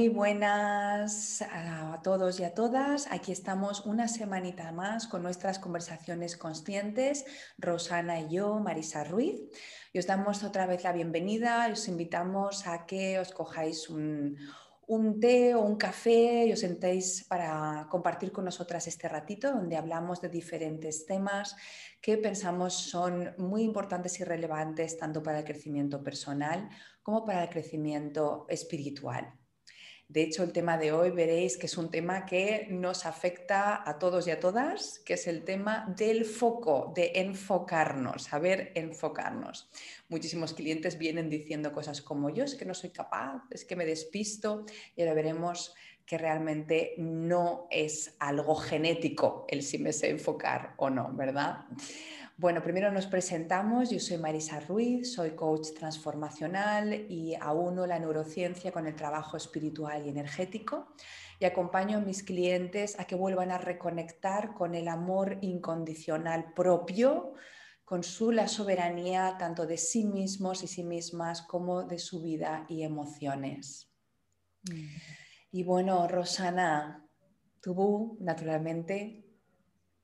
Muy buenas a todos y a todas. Aquí estamos una semanita más con nuestras conversaciones conscientes, Rosana y yo, Marisa Ruiz. Y os damos otra vez la bienvenida os invitamos a que os cojáis un, un té o un café y os sentéis para compartir con nosotras este ratito donde hablamos de diferentes temas que pensamos son muy importantes y relevantes tanto para el crecimiento personal como para el crecimiento espiritual. De hecho, el tema de hoy veréis que es un tema que nos afecta a todos y a todas, que es el tema del foco, de enfocarnos, saber enfocarnos. Muchísimos clientes vienen diciendo cosas como yo es que no soy capaz, es que me despisto y ahora veremos que realmente no es algo genético el si me sé enfocar o no, ¿verdad? Bueno, primero nos presentamos. Yo soy Marisa Ruiz, soy coach transformacional y auno la neurociencia con el trabajo espiritual y energético y acompaño a mis clientes a que vuelvan a reconectar con el amor incondicional propio, con su la soberanía tanto de sí mismos y sí mismas como de su vida y emociones. Mm. Y bueno, Rosana, tú naturalmente,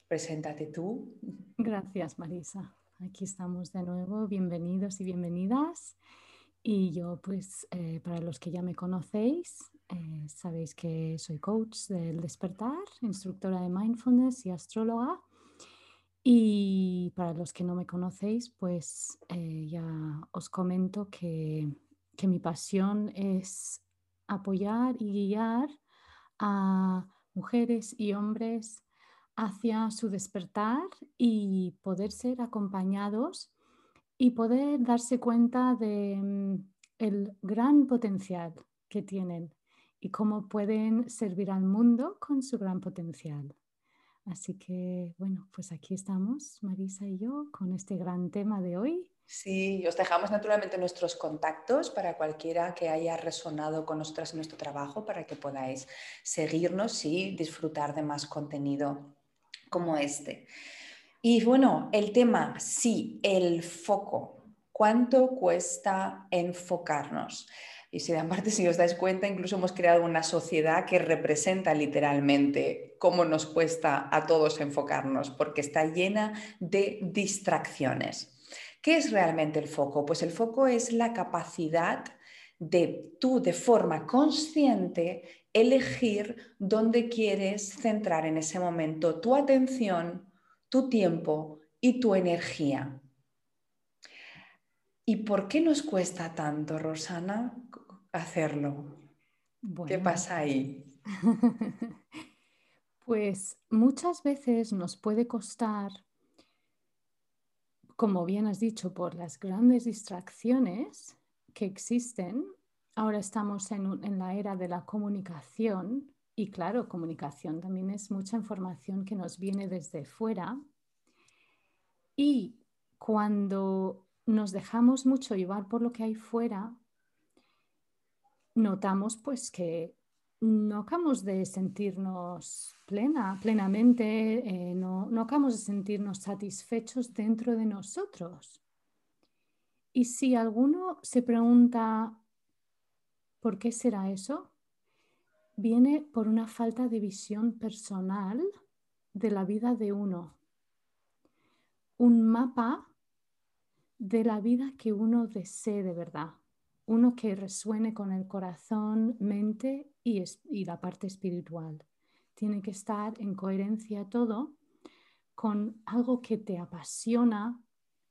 preséntate tú. Gracias, Marisa. Aquí estamos de nuevo. Bienvenidos y bienvenidas. Y yo, pues, eh, para los que ya me conocéis, eh, sabéis que soy coach del despertar, instructora de mindfulness y astróloga. Y para los que no me conocéis, pues eh, ya os comento que, que mi pasión es apoyar y guiar a mujeres y hombres hacia su despertar y poder ser acompañados y poder darse cuenta de mm, el gran potencial que tienen y cómo pueden servir al mundo con su gran potencial. Así que, bueno, pues aquí estamos, Marisa y yo, con este gran tema de hoy. Sí, os dejamos naturalmente nuestros contactos para cualquiera que haya resonado con nosotras en nuestro trabajo, para que podáis seguirnos y disfrutar de más contenido como este. Y bueno, el tema, sí, el foco. ¿Cuánto cuesta enfocarnos? Y si aparte, si os dais cuenta, incluso hemos creado una sociedad que representa literalmente cómo nos cuesta a todos enfocarnos, porque está llena de distracciones. ¿Qué es realmente el foco? Pues el foco es la capacidad de tú de forma consciente elegir dónde quieres centrar en ese momento tu atención, tu tiempo y tu energía. ¿Y por qué nos cuesta tanto, Rosana, hacerlo? ¿Qué pasa ahí? pues muchas veces nos puede costar, como bien has dicho, por las grandes distracciones que existen ahora estamos en, la era de la comunicación y claro, comunicación también es mucha información que nos viene desde fuera y cuando nos dejamos mucho llevar por lo que hay fuera, notamos pues que no acabamos de sentirnos plena, plenamente, eh, no, no acabamos de sentirnos satisfechos dentro de nosotros. Y si alguno se pregunta, ¿Por qué será eso? Viene por una falta de visión personal de la vida de uno. Un mapa de la vida que uno desee de verdad. Uno que resuene con el corazón, mente y, y la parte espiritual. Tiene que estar en coherencia todo con algo que te apasiona,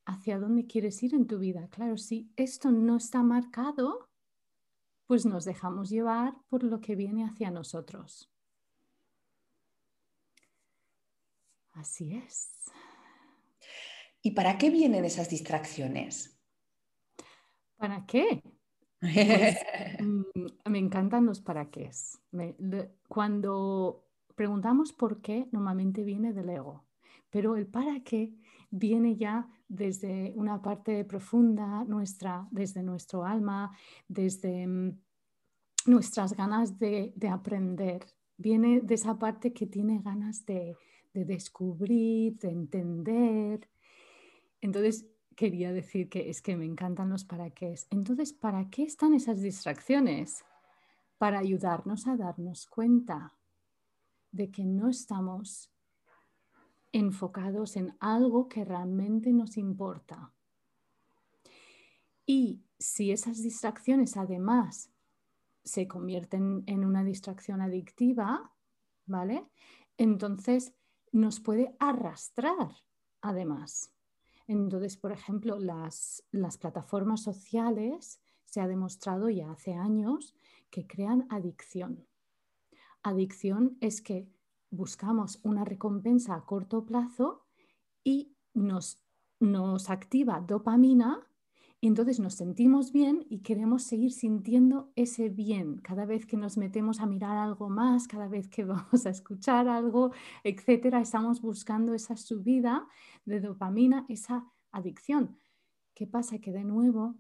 hacia dónde quieres ir en tu vida. Claro, si esto no está marcado, pues nos dejamos llevar por lo que viene hacia nosotros. Así es. ¿Y para qué vienen esas distracciones? ¿Para qué? Pues, mm, me encantan los para qué. Cuando preguntamos por qué, normalmente viene del ego, pero el para qué viene ya desde una parte profunda nuestra, desde nuestro alma, desde mm, nuestras ganas de, aprender. Viene de esa parte que tiene ganas de, descubrir, de entender. Entonces, quería decir que es que me encantan los para qué. Entonces, ¿para qué están esas distracciones? para ayudarnos a darnos cuenta de que no estamos enfocados en algo que realmente nos importa. Y si esas distracciones además se convierten en una distracción adictiva, ¿vale? Entonces nos puede arrastrar además. Entonces, por ejemplo, las, las plataformas sociales se ha demostrado ya hace años que crean adicción. Adicción es que buscamos una recompensa a corto plazo y nos, nos activa dopamina y entonces nos sentimos bien y queremos seguir sintiendo ese bien cada vez que nos metemos a mirar algo más, cada vez que vamos a escuchar algo, etcétera. Estamos buscando esa subida de dopamina, esa adicción. ¿Qué pasa? Que de nuevo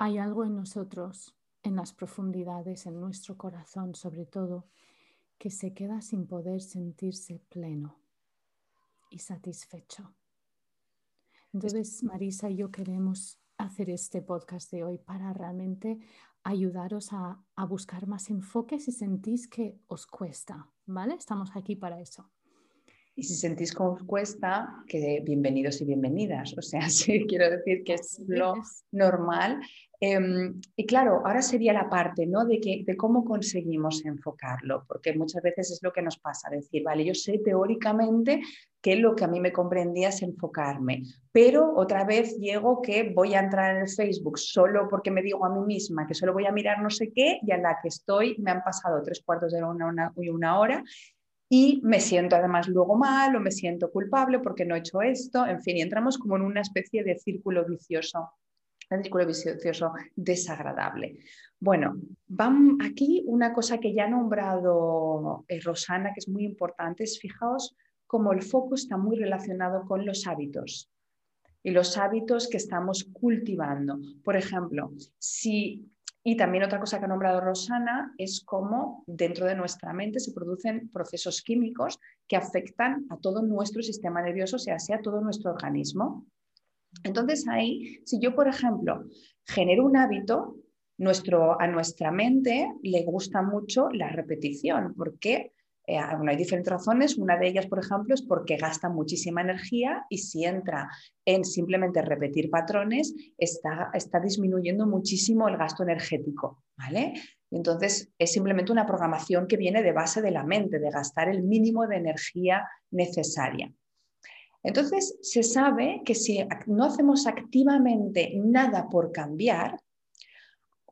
hay algo en nosotros, en las profundidades, en nuestro corazón sobre todo, que se queda sin poder sentirse pleno y satisfecho. Entonces, Marisa y yo queremos hacer este podcast de hoy para realmente ayudaros a, a buscar más enfoque si sentís que os cuesta, ¿vale? Estamos aquí para eso. Y si sentís que os cuesta, que bienvenidos y bienvenidas. O sea, sí, quiero decir que es lo normal. Em, y claro, ahora sería la parte ¿no? de, que, de cómo conseguimos enfocarlo, porque muchas veces es lo que nos pasa, decir, vale, yo sé teóricamente que lo que a mí me comprendía es enfocarme, pero otra vez llego que voy a entrar en el Facebook solo porque me digo a mí misma que solo voy a mirar no sé qué y a la que estoy me han pasado tres cuartos de hora una, una hora y me siento además luego mal o me siento culpable porque no he hecho esto, en fin, y entramos como en una especie de círculo vicioso, un círculo vicioso desagradable. Bueno, van aquí una cosa que ya ha nombrado eh, Rosana, que es muy importante, es fijaos cómo el foco está muy relacionado con los hábitos y los hábitos que estamos cultivando. Por ejemplo, si y también otra cosa que ha nombrado Rosana es cómo dentro de nuestra mente se producen procesos químicos que afectan a todo nuestro sistema nervioso, o sea, sea todo nuestro organismo. Entonces ahí, si yo, por ejemplo, genero un hábito, nuestro, a nuestra mente le gusta mucho la repetición, porque eh, hay diferentes razones. Una de ellas, por ejemplo, es porque gasta muchísima energía y si entra en simplemente repetir patrones, está, está disminuyendo muchísimo el gasto energético. ¿vale? Entonces, es simplemente una programación que viene de base de la mente, de gastar el mínimo de energía necesaria. Entonces, se sabe que si no hacemos activamente nada por cambiar,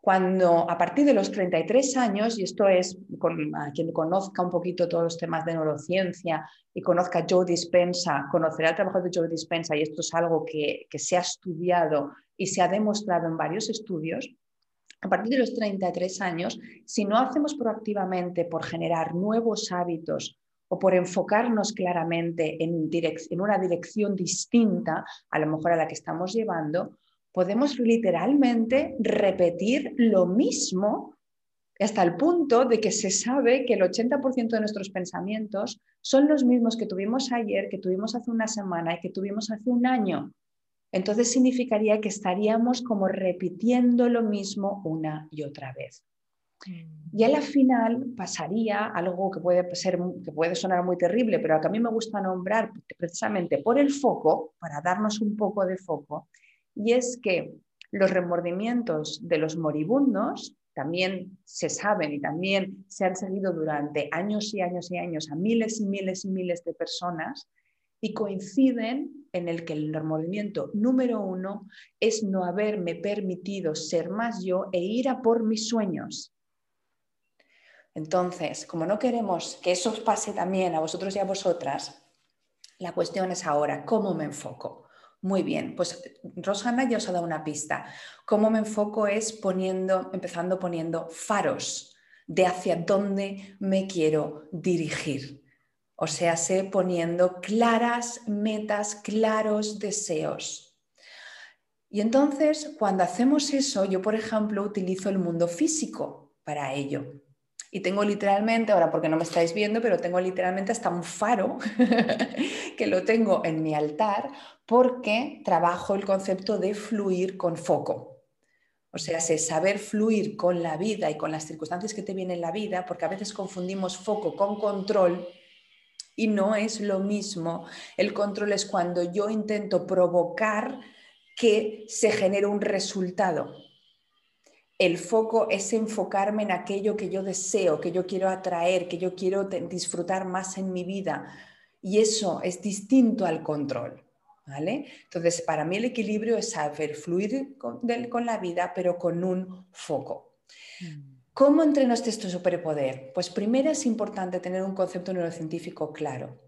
cuando a partir de los 33 años, y esto es con, a quien conozca un poquito todos los temas de neurociencia y conozca Joe Dispensa, conocerá el trabajo de Joe Dispensa y esto es algo que, que se ha estudiado y se ha demostrado en varios estudios, a partir de los 33 años, si no hacemos proactivamente por generar nuevos hábitos o por enfocarnos claramente en, en, una dirección distinta a lo mejor a la que estamos llevando, podemos literalmente repetir lo mismo hasta el punto de que se sabe que el 80% de nuestros pensamientos son los mismos que tuvimos ayer, que tuvimos hace una semana y que tuvimos hace un año. Entonces significaría que estaríamos como repitiendo lo mismo una y otra vez. Mm. Y a la final pasaría algo que puede, ser, que puede sonar muy terrible, pero que a mí me gusta nombrar precisamente por el foco, para darnos un poco de foco, y es que los remordimientos de los moribundos también se saben y también se han seguido durante años y años y años a miles y miles y miles de personas y coinciden en el que el remordimiento número uno es no haberme permitido ser más yo e ir a por mis sueños. Entonces, como no queremos que eso os pase también a vosotros y a vosotras, la cuestión es ahora, ¿cómo me enfoco? Muy bien, pues Rosana ya os ha dado una pista. Cómo me enfoco es poniendo, empezando poniendo faros de hacia dónde me quiero dirigir. O sea, sé poniendo claras metas, claros deseos. Y entonces, cuando hacemos eso, yo, por ejemplo, utilizo el mundo físico para ello. Y tengo literalmente, ahora porque no me estáis viendo, pero tengo literalmente hasta un faro que lo tengo en mi altar porque trabajo el concepto de fluir con foco. O sea, saber fluir con la vida y con las circunstancias que te vienen en la vida, porque a veces confundimos foco con control y no es lo mismo. El control es cuando yo intento provocar que se genere un resultado. El foco es enfocarme en aquello que yo deseo, que yo quiero atraer, que yo quiero disfrutar más en mi vida. Y eso es distinto al control. ¿Vale? Entonces, para mí el equilibrio es saber fluir con, la vida, pero con un foco. Mm. ¿Cómo entreno este superpoder? Pues primero es importante tener un concepto neurocientífico claro.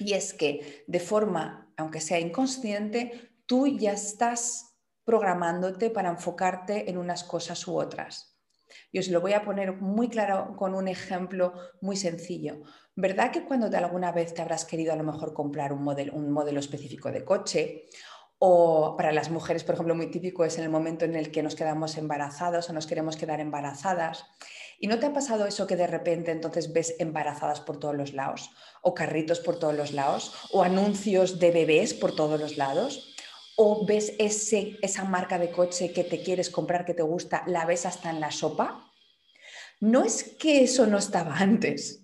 Y es que de forma, aunque sea inconsciente, tú ya estás programándote para enfocarte en unas cosas u otras. Y os lo voy a poner muy claro con un ejemplo muy sencillo. ¿Verdad que cuando alguna vez te habrás querido a lo mejor comprar un modelo, un modelo específico de coche? O para las mujeres, por ejemplo, muy típico es en el momento en el que nos quedamos embarazadas o nos queremos quedar embarazadas. ¿Y no te ha pasado eso que de repente entonces ves embarazadas por todos los lados? ¿O carritos por todos los lados? ¿O anuncios de bebés por todos los lados? ¿O ves esa marca de coche que te quieres comprar, que te gusta, la ves hasta en la sopa? No es que eso no estaba antes,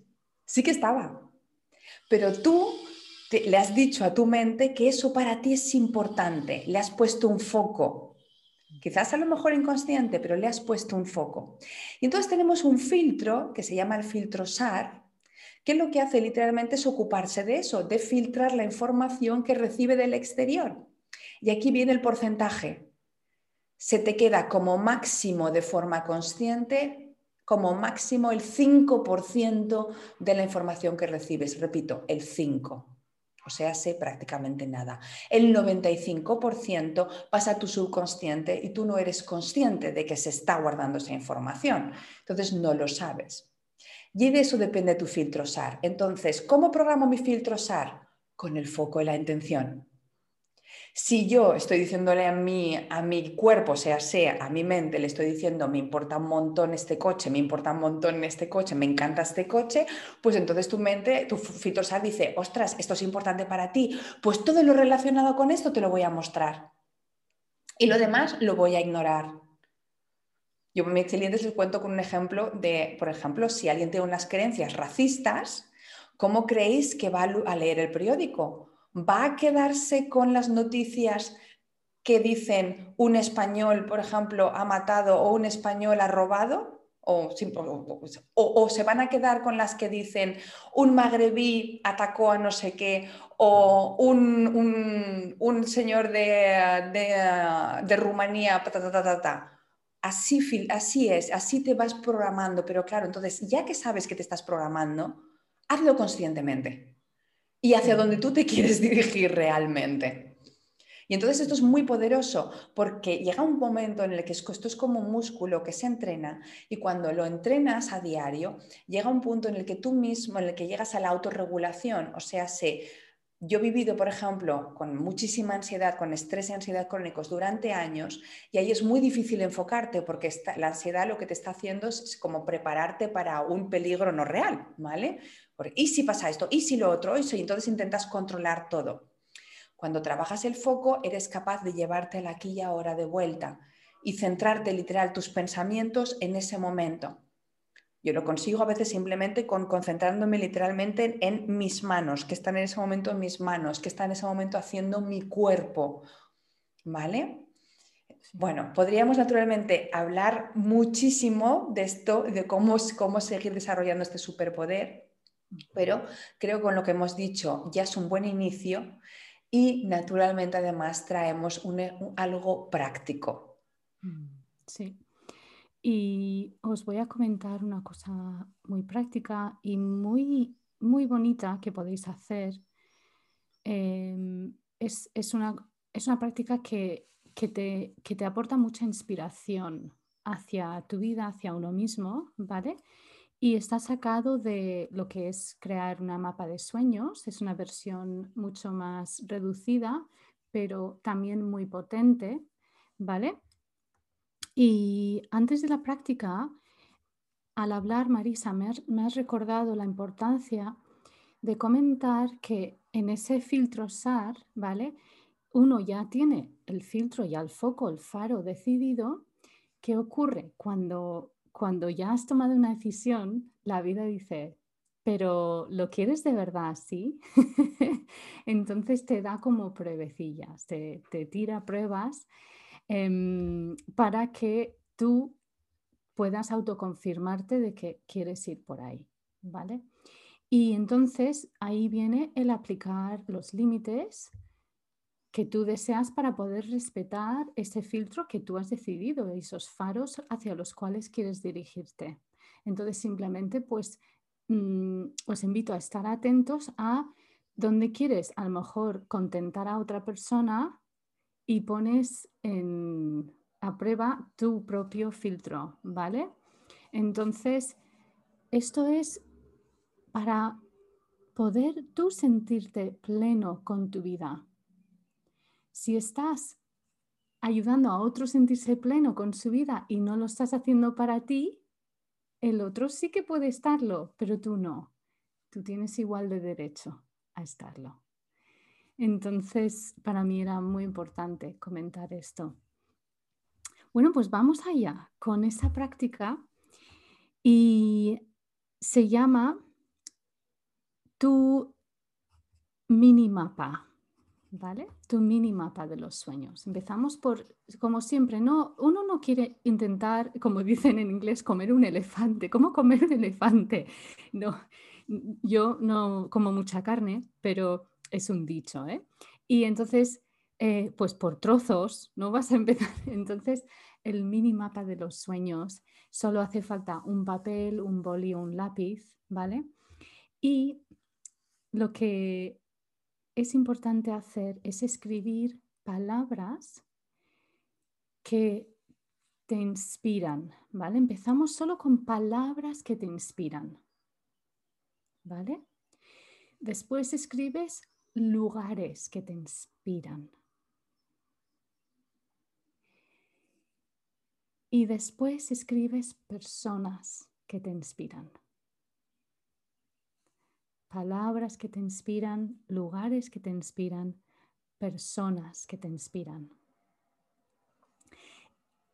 Sí que estaba. Pero tú le has dicho a tu mente que eso para ti es importante, le has puesto un foco. Quizás a lo mejor inconsciente, pero le has puesto un foco. Y entonces tenemos un filtro que se llama el filtro SAR, que lo que hace literalmente es ocuparse de eso, de filtrar la información que recibe del exterior. Y aquí viene el porcentaje. Se te queda como máximo de forma consciente como máximo el 5% de la información que recibes. Repito, el 5%. O sea, sé prácticamente nada. El 95% pasa a tu subconsciente y tú no eres consciente de que se está guardando esa información. Entonces no lo sabes. Y de eso depende tu filtro SAR. Entonces, ¿cómo programo mi filtro SAR? Con el foco y la intención. Si yo estoy diciéndole a mi, a mi cuerpo, sea, sea, a mi mente, le estoy diciendo, me importa un montón este coche, me importa un montón este coche, me encanta este coche, pues entonces tu mente, tu fitosal dice, ostras, esto es importante para ti, pues todo lo relacionado con esto te lo voy a mostrar. Y lo demás lo voy a ignorar. Yo a mis clientes les cuento con un ejemplo de, por ejemplo, si alguien tiene unas creencias racistas, ¿cómo creéis que va a leer el periódico? ¿Va a quedarse con las noticias que dicen un español, por ejemplo, ha matado o un español ha robado? O, se van a quedar con las que dicen un magrebí atacó a no sé qué o un, señor de, Rumanía, Así, así es, así te vas programando, pero claro, entonces ya que sabes que te estás programando, hazlo conscientemente y hacia dónde tú te quieres dirigir realmente. Y entonces esto es muy poderoso porque llega un momento en el que esto es como un músculo que se entrena y cuando lo entrenas a diario, llega un punto en el que tú mismo, en el que llegas a la autorregulación, o sea, se, yo he vivido, por ejemplo, con muchísima ansiedad, con estrés y ansiedad crónicos durante años y ahí es muy difícil enfocarte porque la ansiedad lo que te está haciendo es como prepararte para un peligro no real, ¿vale? ¿Y si pasa esto? ¿Y si lo otro? Y entonces intentas controlar todo. Cuando trabajas el foco, eres capaz de llevarte la aquí y ahora de vuelta y centrarte literal tus pensamientos en ese momento. Yo lo consigo a veces simplemente con concentrándome literalmente en, mis manos, que están en ese momento en mis manos, que están en ese momento haciendo mi cuerpo. ¿Vale? Bueno, podríamos naturalmente hablar muchísimo de esto, de cómo, cómo seguir desarrollando este superpoder, pero creo que con lo que hemos dicho ya es un buen inicio y naturalmente además traemos algo práctico. Mm, sí. Y os voy a comentar una cosa muy práctica y muy, muy bonita que podéis hacer. Em, es, una, es, una, práctica que, que, te, que te aporta mucha inspiración hacia tu vida, hacia uno mismo, ¿vale? Y está sacado de lo que es crear una mapa de sueños. Es una versión mucho más reducida, pero también muy potente, ¿vale? Y antes de la práctica, al hablar, Marisa, me has, recordado la importancia de comentar que en ese filtro SAR, ¿vale? Uno ya tiene el filtro y el foco, el faro decidido ¿qué ocurre? Cuando, cuando ya has tomado una decisión, la vida dice, pero ¿lo quieres de verdad así? Entonces te da como pruebecillas, te, tira pruebas em, para que tú puedas autoconfirmarte de que quieres ir por ahí, ¿vale? Y entonces ahí viene el aplicar los límites que tú deseas para poder respetar ese filtro que tú has decidido, esos faros hacia los cuales quieres dirigirte. Entonces simplemente pues Mm, os invito a estar atentos a dónde quieres a lo mejor contentar a otra persona y pones a prueba tu propio filtro, ¿vale? Entonces, esto es para poder tú sentirte pleno con tu vida. Si estás ayudando a otro a sentirse pleno con su vida y no lo estás haciendo para ti, el otro sí que puede estarlo, pero tú no. Tú tienes igual de derecho a estarlo. Entonces, para mí era muy importante comentar esto. Bueno, pues vamos allá con esa práctica y se llama tu mini mapa. ¿Vale? Tu mini mapa de los sueños. Empezamos por, como siempre, no, uno no quiere intentar, como dicen en inglés, comer un elefante. ¿Cómo comer un elefante? No, yo no como mucha carne, pero es un dicho, ¿eh? Y entonces, eh, pues por trozos, no vas a empezar. Entonces, el mini mapa de los sueños solo hace falta un papel, un boli, un lápiz, ¿vale? Y lo que es importante hacer es escribir palabras que te inspiran, ¿vale? Empezamos solo con palabras que te inspiran, ¿vale? Después escribes lugares que te inspiran. Y después escribes personas que te inspiran palabras que te inspiran, lugares que te inspiran, personas que te inspiran.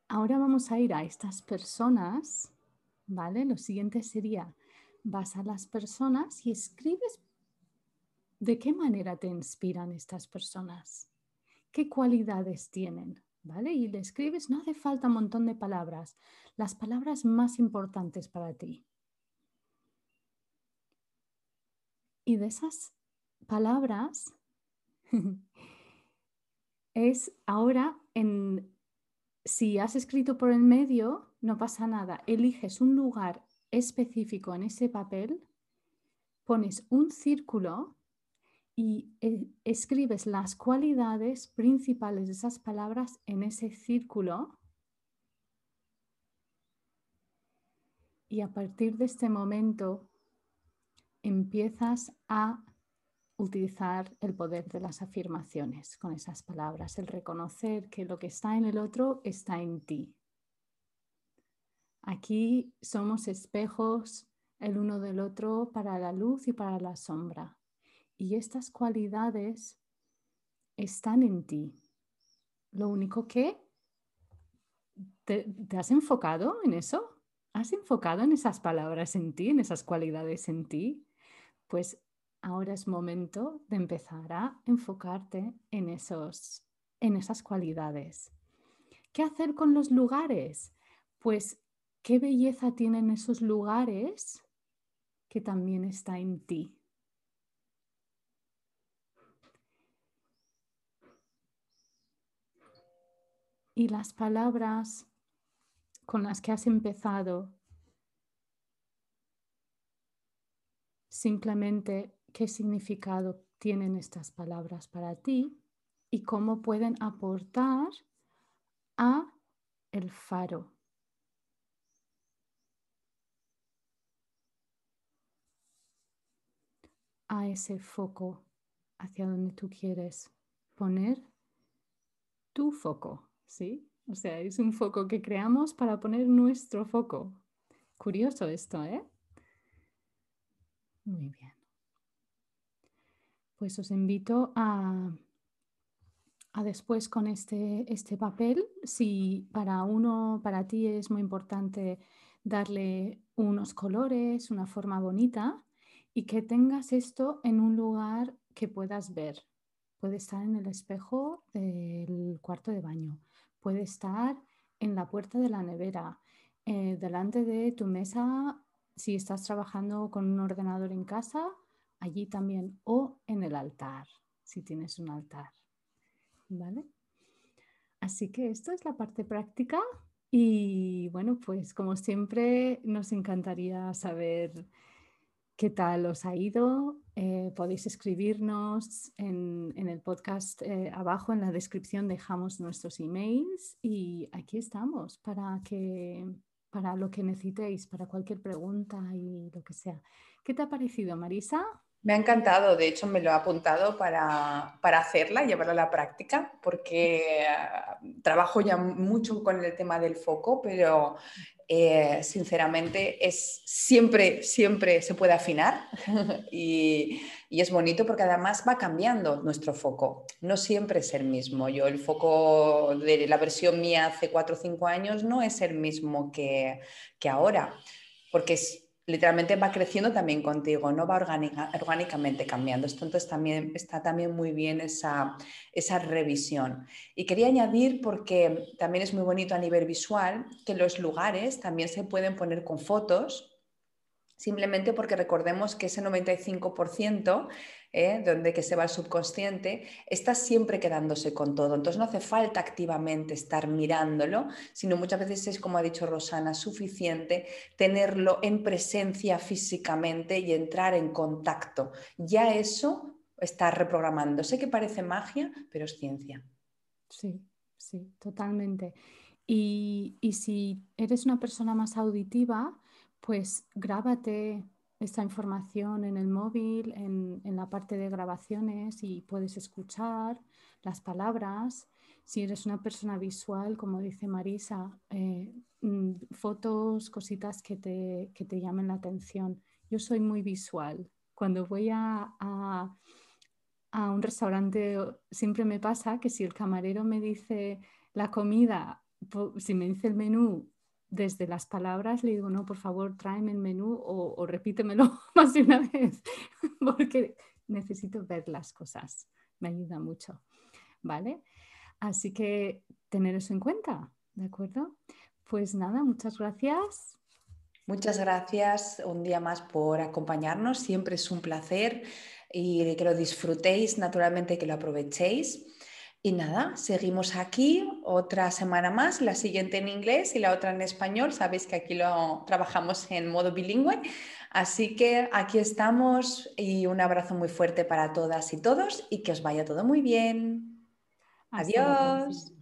Ahora vamos a ir a estas personas, ¿vale? Lo siguiente sería, vas a las personas y escribes de qué manera te inspiran estas personas, qué cualidades tienen, ¿vale? Y le escribes, no hace falta un montón de palabras, las palabras más importantes para ti. Y de esas palabras es ahora en, si has escrito por el medio, no pasa nada. Eliges un lugar específico en ese papel, pones un círculo y eh, escribes las cualidades principales de esas palabras en ese círculo. Y a partir de este momento empiezas a utilizar el poder de las afirmaciones con esas palabras, el reconocer que lo que está en el otro está en ti. Aquí somos espejos el uno del otro para la luz y para la sombra. Y estas cualidades están en ti. Lo único que te, te has enfocado en eso, has enfocado en esas palabras en ti, en esas cualidades en ti pues ahora es momento de empezar a enfocarte en, esos, en esas cualidades. ¿Qué hacer con los lugares? Pues qué belleza tienen esos lugares que también está en ti. Y las palabras con las que has empezado simplemente qué significado tienen estas palabras para ti y cómo pueden aportar a el faro. a ese foco hacia donde tú quieres poner tu foco, ¿sí? O sea, es un foco que creamos para poner nuestro foco. Curioso esto, ¿eh? Muy bien. Pues os invito a, a después con este, este papel, si para uno, para ti es muy importante darle unos colores, una forma bonita y que tengas esto en un lugar que puedas ver. Puede estar en el espejo del cuarto de baño, puede estar en la puerta de la nevera, eh, delante de tu mesa si estás trabajando con un ordenador en casa, allí también, o en el altar, si tienes un altar. ¿Vale? Así que esto es la parte práctica y bueno, pues como siempre nos encantaría saber qué tal os ha ido. Eh, podéis escribirnos en, el podcast eh, abajo, en la descripción dejamos nuestros emails y aquí estamos para, que, para lo que necesitéis, para cualquier pregunta y lo que sea. ¿Qué te ha parecido, Marisa? Me ha encantado, de hecho me lo he apuntado para, para hacerla, llevarla a la práctica, porque eh, trabajo ya mucho con el tema del foco, pero eh, sinceramente es siempre, siempre se puede afinar y, y, es bonito porque además va cambiando nuestro foco, no siempre es el mismo. Yo el foco de la versión mía hace 4 o 5 años no es el mismo que, que ahora, porque es literalmente va creciendo también contigo, no va orgánicamente cambiando. Entonces también está también muy bien esa, esa revisión. Y quería añadir, porque también es muy bonito a nivel visual, que los lugares también se pueden poner con fotos simplemente porque recordemos que ese 95% ¿eh? donde que se va el subconsciente, está siempre quedándose con todo. Entonces no hace falta activamente estar mirándolo, sino muchas veces es, como ha dicho Rosana, suficiente tenerlo en presencia físicamente y entrar en contacto. Ya eso está reprogramando. Sé que parece magia, pero es ciencia. Sí, sí, totalmente. Y, y si eres una persona más auditiva, pues grábate esta información en el móvil, en, la parte de grabaciones y puedes escuchar las palabras. Si eres una persona visual, como dice Marisa, eh, mm, fotos, cositas que te, que te, llamen la atención. Yo soy muy visual. Cuando voy a, a un restaurante, siempre me pasa que si el camarero me dice la comida, si me dice el menú desde las palabras le digo, no, por favor, tráeme el menú o, repítemelo más de una vez, porque necesito ver las cosas. Me ayuda mucho. ¿Vale? Así que tener eso en cuenta, ¿de acuerdo? Pues nada, muchas gracias. Muchas gracias un día más por acompañarnos. Siempre es un placer y que lo disfrutéis, naturalmente que lo aprovechéis. Y nada, seguimos aquí otra semana más, la siguiente en inglés y la otra en español. Sabéis que aquí lo trabajamos en modo bilingüe. Así que aquí estamos y un abrazo muy fuerte para todas y todos y que os vaya todo muy bien. Adiós.